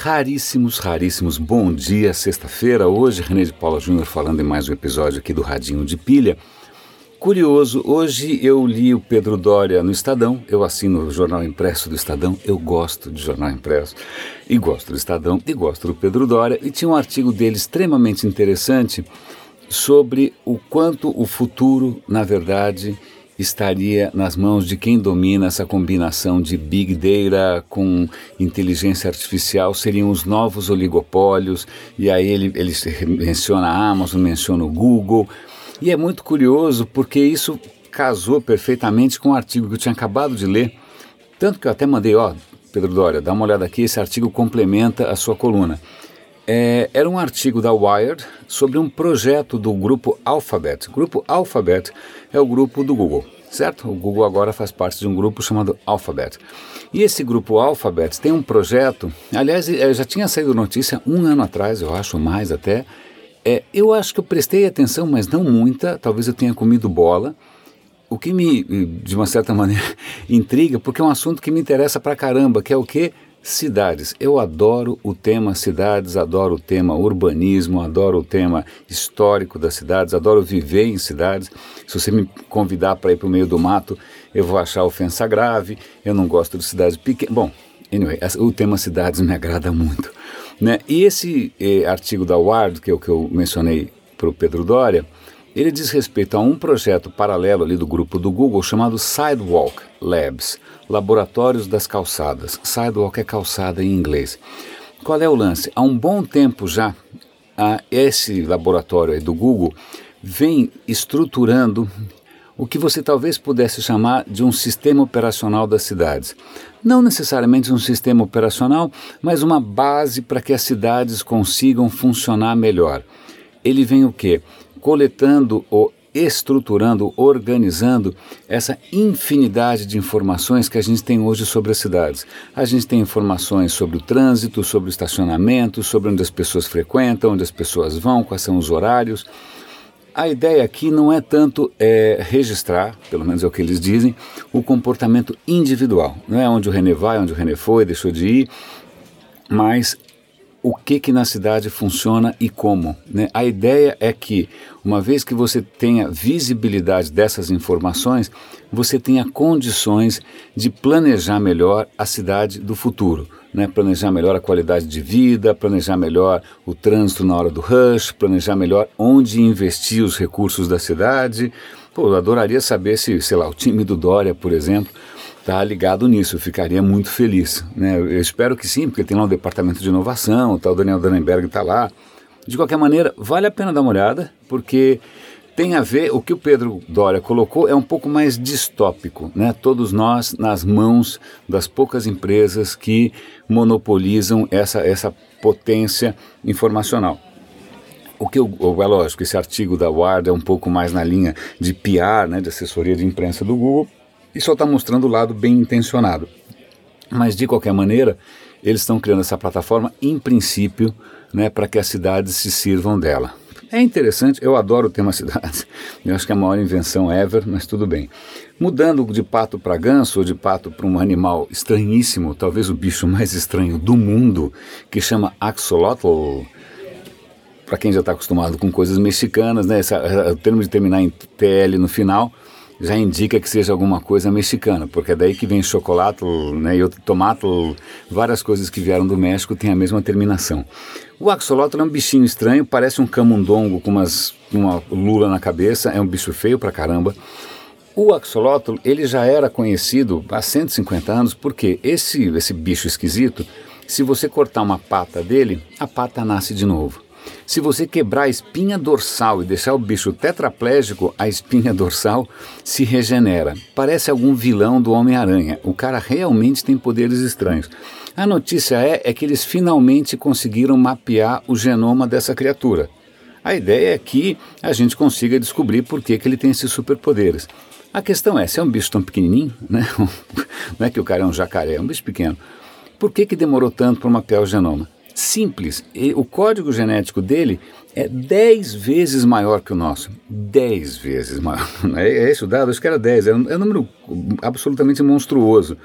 Raríssimos, raríssimos. Bom dia, sexta-feira. Hoje, René de Paula Júnior falando em mais um episódio aqui do Radinho de Pilha. Curioso, hoje eu li o Pedro Dória no Estadão, eu assino o jornal impresso do Estadão, eu gosto de jornal impresso, e gosto do Estadão, e gosto do Pedro Dória, e tinha um artigo dele extremamente interessante sobre o quanto o futuro, na verdade, estaria nas mãos de quem domina essa combinação de big data com inteligência artificial, seriam os novos oligopólios, e aí ele, ele menciona a Amazon, menciona o Google, e é muito curioso porque isso casou perfeitamente com o artigo que eu tinha acabado de ler, tanto que eu até mandei, ó, Pedro Dória, dá uma olhada aqui, esse artigo complementa a sua coluna. É, era um artigo da Wired sobre um projeto do grupo Alphabet. O grupo Alphabet é o grupo do Google, certo? O Google agora faz parte de um grupo chamado Alphabet. E esse grupo Alphabet tem um projeto, aliás, é, já tinha saído notícia um ano atrás, eu acho mais até. É, eu acho que eu prestei atenção, mas não muita, talvez eu tenha comido bola. O que me, de uma certa maneira, intriga, porque é um assunto que me interessa pra caramba, que é o que? Cidades. Eu adoro o tema cidades, adoro o tema urbanismo, adoro o tema histórico das cidades, adoro viver em cidades. Se você me convidar para ir para o meio do mato, eu vou achar ofensa grave. Eu não gosto de cidades pequenas. Bom, anyway, o tema cidades me agrada muito. Né? E esse eh, artigo da Ward, que é o que eu mencionei para o Pedro Dória, ele diz respeito a um projeto paralelo ali do grupo do Google chamado Sidewalk Labs, Laboratórios das Calçadas. Sidewalk é calçada em inglês. Qual é o lance? Há um bom tempo já, esse laboratório do Google vem estruturando o que você talvez pudesse chamar de um sistema operacional das cidades. Não necessariamente um sistema operacional, mas uma base para que as cidades consigam funcionar melhor. Ele vem o quê? Coletando ou estruturando, organizando essa infinidade de informações que a gente tem hoje sobre as cidades. A gente tem informações sobre o trânsito, sobre o estacionamento, sobre onde as pessoas frequentam, onde as pessoas vão, quais são os horários. A ideia aqui não é tanto é, registrar, pelo menos é o que eles dizem, o comportamento individual. Não é onde o René vai, onde o René foi, deixou de ir, mas o que que na cidade funciona e como. Né? A ideia é que, uma vez que você tenha visibilidade dessas informações, você tenha condições de planejar melhor a cidade do futuro. Né? Planejar melhor a qualidade de vida, planejar melhor o trânsito na hora do rush, planejar melhor onde investir os recursos da cidade. Pô, eu adoraria saber se, sei lá, o time do Dória, por exemplo, está ligado nisso, eu ficaria muito feliz. Né? Eu espero que sim, porque tem lá um departamento de inovação, tá, o Daniel Dannenberg está lá. De qualquer maneira, vale a pena dar uma olhada, porque tem a ver, o que o Pedro Dória colocou é um pouco mais distópico, né? Todos nós nas mãos das poucas empresas que monopolizam essa, essa potência informacional. O que eu, é lógico, esse artigo da Ward é um pouco mais na linha de PR, né, de assessoria de imprensa do Google, e só está mostrando o lado bem intencionado. Mas de qualquer maneira, eles estão criando essa plataforma em princípio né, para que as cidades se sirvam dela. É interessante, eu adoro o tema cidades. Eu acho que é a maior invenção ever, mas tudo bem. Mudando de pato para ganso ou de pato para um animal estranhíssimo, talvez o bicho mais estranho do mundo, que chama axolotl. Para quem já está acostumado com coisas mexicanas, né? Esse, o termo de terminar em TL no final já indica que seja alguma coisa mexicana, porque é daí que vem chocolate né, e tomate, várias coisas que vieram do México têm a mesma terminação. O axolotl é um bichinho estranho, parece um camundongo com umas, uma lula na cabeça, é um bicho feio pra caramba. O axolotl ele já era conhecido há 150 anos porque esse, esse bicho esquisito, se você cortar uma pata dele, a pata nasce de novo. Se você quebrar a espinha dorsal e deixar o bicho tetraplégico, a espinha dorsal se regenera. Parece algum vilão do Homem-Aranha. O cara realmente tem poderes estranhos. A notícia é, é que eles finalmente conseguiram mapear o genoma dessa criatura. A ideia é que a gente consiga descobrir por que, que ele tem esses superpoderes. A questão é, se é um bicho tão pequenininho, né? não é que o cara é um jacaré, é um bicho pequeno, por que, que demorou tanto para mapear o genoma? Simples. E o código genético dele é 10 vezes maior que o nosso. 10 vezes maior. É, é o dado? Acho que era 10. É um, é um número absolutamente monstruoso.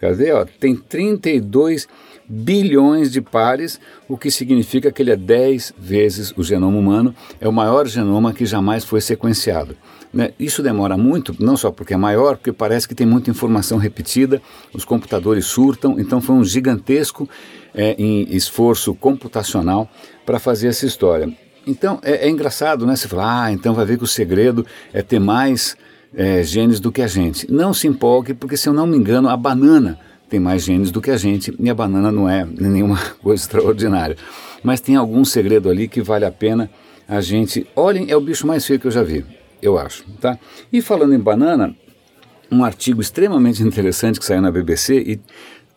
Quer ver? Ó, tem 32 bilhões de pares, o que significa que ele é 10 vezes o genoma humano, é o maior genoma que jamais foi sequenciado. Né? Isso demora muito, não só porque é maior, porque parece que tem muita informação repetida, os computadores surtam, então foi um gigantesco é, esforço computacional para fazer essa história. Então é, é, engraçado, né? Você fala, ah, então vai ver que o segredo é ter mais é, genes do que a gente. Não se empolgue, porque se eu não me engano, a banana tem mais genes do que a gente e a banana não é nenhuma coisa extraordinária. Mas tem algum segredo ali que vale a pena a gente. Olhem, é o bicho mais feio que eu já vi, eu acho. Tá? E falando em banana, um artigo extremamente interessante que saiu na BBC e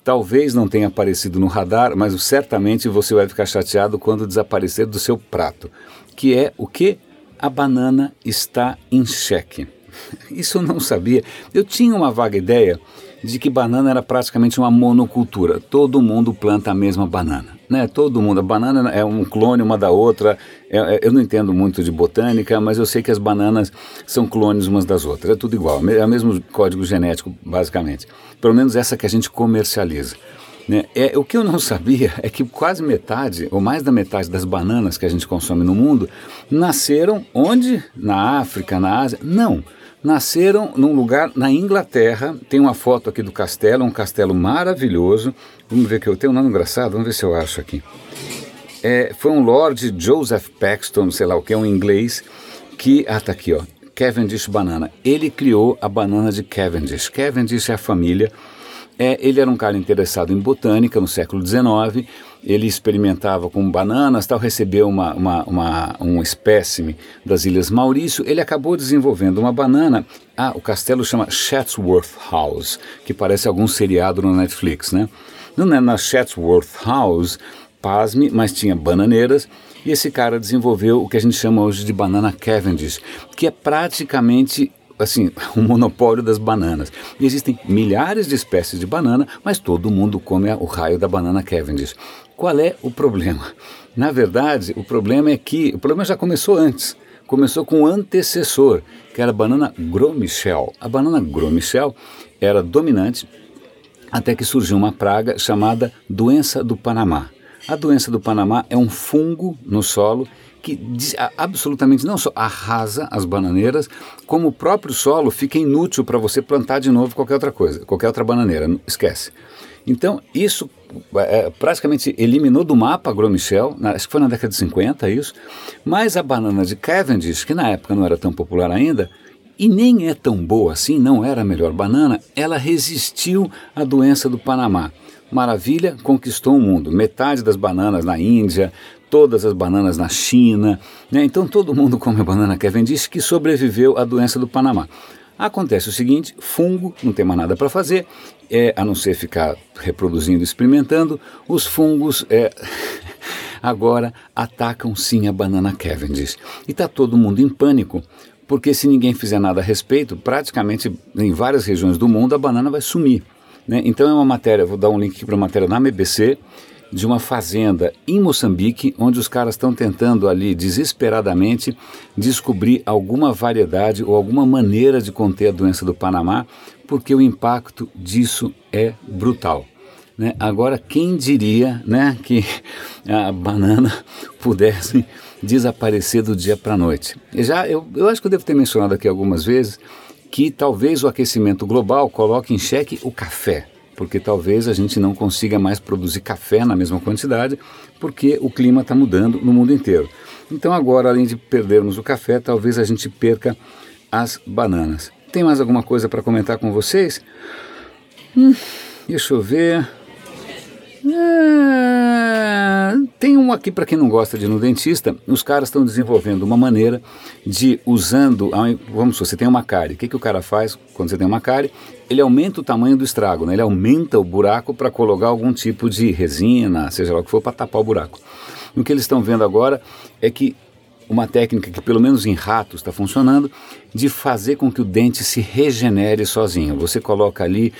talvez não tenha aparecido no radar, mas certamente você vai ficar chateado quando desaparecer do seu prato, que é o que? A banana está em xeque. Isso eu não sabia. Eu tinha uma vaga ideia de que banana era praticamente uma monocultura. Todo mundo planta a mesma banana. Né? Todo mundo. A banana é um clone uma da outra. É, é, eu não entendo muito de botânica, mas eu sei que as bananas são clones umas das outras. É tudo igual. É o mesmo código genético, basicamente. Pelo menos essa que a gente comercializa. Né? É, o que eu não sabia é que quase metade, ou mais da metade das bananas que a gente consome no mundo, nasceram onde? Na África, na Ásia? Não nasceram num lugar na Inglaterra. Tem uma foto aqui do castelo, um castelo maravilhoso. Vamos ver que eu tenho um nome engraçado, vamos ver se eu acho aqui. É, foi um Lord Joseph Paxton, sei lá o que, é um inglês, que. Ah, tá aqui, ó. Cavendish Banana. Ele criou a banana de Cavendish. Cavendish é a família é, ele era um cara interessado em botânica no século XIX, ele experimentava com bananas, tal, recebeu uma, uma, uma, um espécime das Ilhas Maurício, ele acabou desenvolvendo uma banana, ah, o castelo chama Chatsworth House, que parece algum seriado no Netflix, né? Não é na Chatsworth House, pasme, mas tinha bananeiras, e esse cara desenvolveu o que a gente chama hoje de banana Cavendish, que é praticamente assim, um monopólio das bananas. E existem milhares de espécies de banana, mas todo mundo come o raio da banana Cavendish. Qual é o problema? Na verdade, o problema é que o problema já começou antes. Começou com o antecessor, que era a banana Gromichel. A banana Gromichel era dominante até que surgiu uma praga chamada doença do Panamá. A doença do Panamá é um fungo no solo que absolutamente não só arrasa as bananeiras, como o próprio solo fica inútil para você plantar de novo qualquer outra coisa, qualquer outra bananeira, esquece. Então, isso é, praticamente eliminou do mapa a Gromichel, acho que foi na década de 50 isso, mas a banana de Cavendish, que na época não era tão popular ainda, e nem é tão boa assim, não era a melhor banana, ela resistiu à doença do Panamá. Maravilha, conquistou o mundo. Metade das bananas na Índia, todas as bananas na China. Né? Então todo mundo come a banana Cavendish que sobreviveu à doença do Panamá. Acontece o seguinte: fungo, não tem mais nada para fazer, é, a não ser ficar reproduzindo, experimentando. Os fungos é, agora atacam sim a banana Cavendish. E está todo mundo em pânico, porque se ninguém fizer nada a respeito, praticamente em várias regiões do mundo a banana vai sumir. Né? Então é uma matéria, vou dar um link para a matéria na BBC, de uma fazenda em Moçambique, onde os caras estão tentando ali desesperadamente descobrir alguma variedade ou alguma maneira de conter a doença do Panamá, porque o impacto disso é brutal. Né? Agora, quem diria né, que a banana pudesse desaparecer do dia para a noite? Já eu, eu acho que eu devo ter mencionado aqui algumas vezes que talvez o aquecimento global coloque em xeque o café porque talvez a gente não consiga mais produzir café na mesma quantidade, porque o clima está mudando no mundo inteiro. Então, agora, além de perdermos o café, talvez a gente perca as bananas. Tem mais alguma coisa para comentar com vocês? Hum, deixa eu ver. É, tem um aqui para quem não gosta de ir no dentista. Os caras estão desenvolvendo uma maneira de usando. Vamos supor, você tem uma cárie. O que, que o cara faz quando você tem uma cárie? Ele aumenta o tamanho do estrago, né? ele aumenta o buraco para colocar algum tipo de resina, seja lá o que for, para tapar o buraco. O que eles estão vendo agora é que uma técnica que pelo menos em ratos está funcionando, de fazer com que o dente se regenere sozinho. Você coloca ali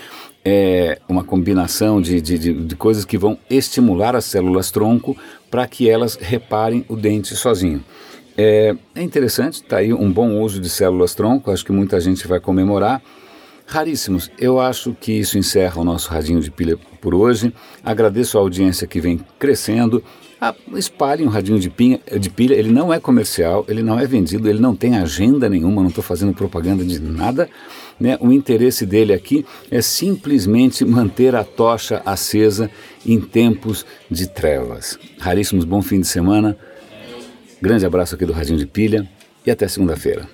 é, uma combinação de, de, de, de, coisas que vão estimular as células tronco para que elas reparem o dente sozinho. É, é interessante, está aí um bom uso de células tronco, acho que muita gente vai comemorar. Raríssimos, eu acho que isso encerra o nosso Radinho de Pilha por hoje. Agradeço a audiência que vem crescendo. Ah, espalhem um radinho de, pinha, de pilha, ele não é comercial, ele não é vendido, ele não tem agenda nenhuma, não estou fazendo propaganda de nada. Né? O interesse dele aqui é simplesmente manter a tocha acesa em tempos de trevas. Raríssimos, bom fim de semana. Grande abraço aqui do Radinho de Pilha e até segunda-feira.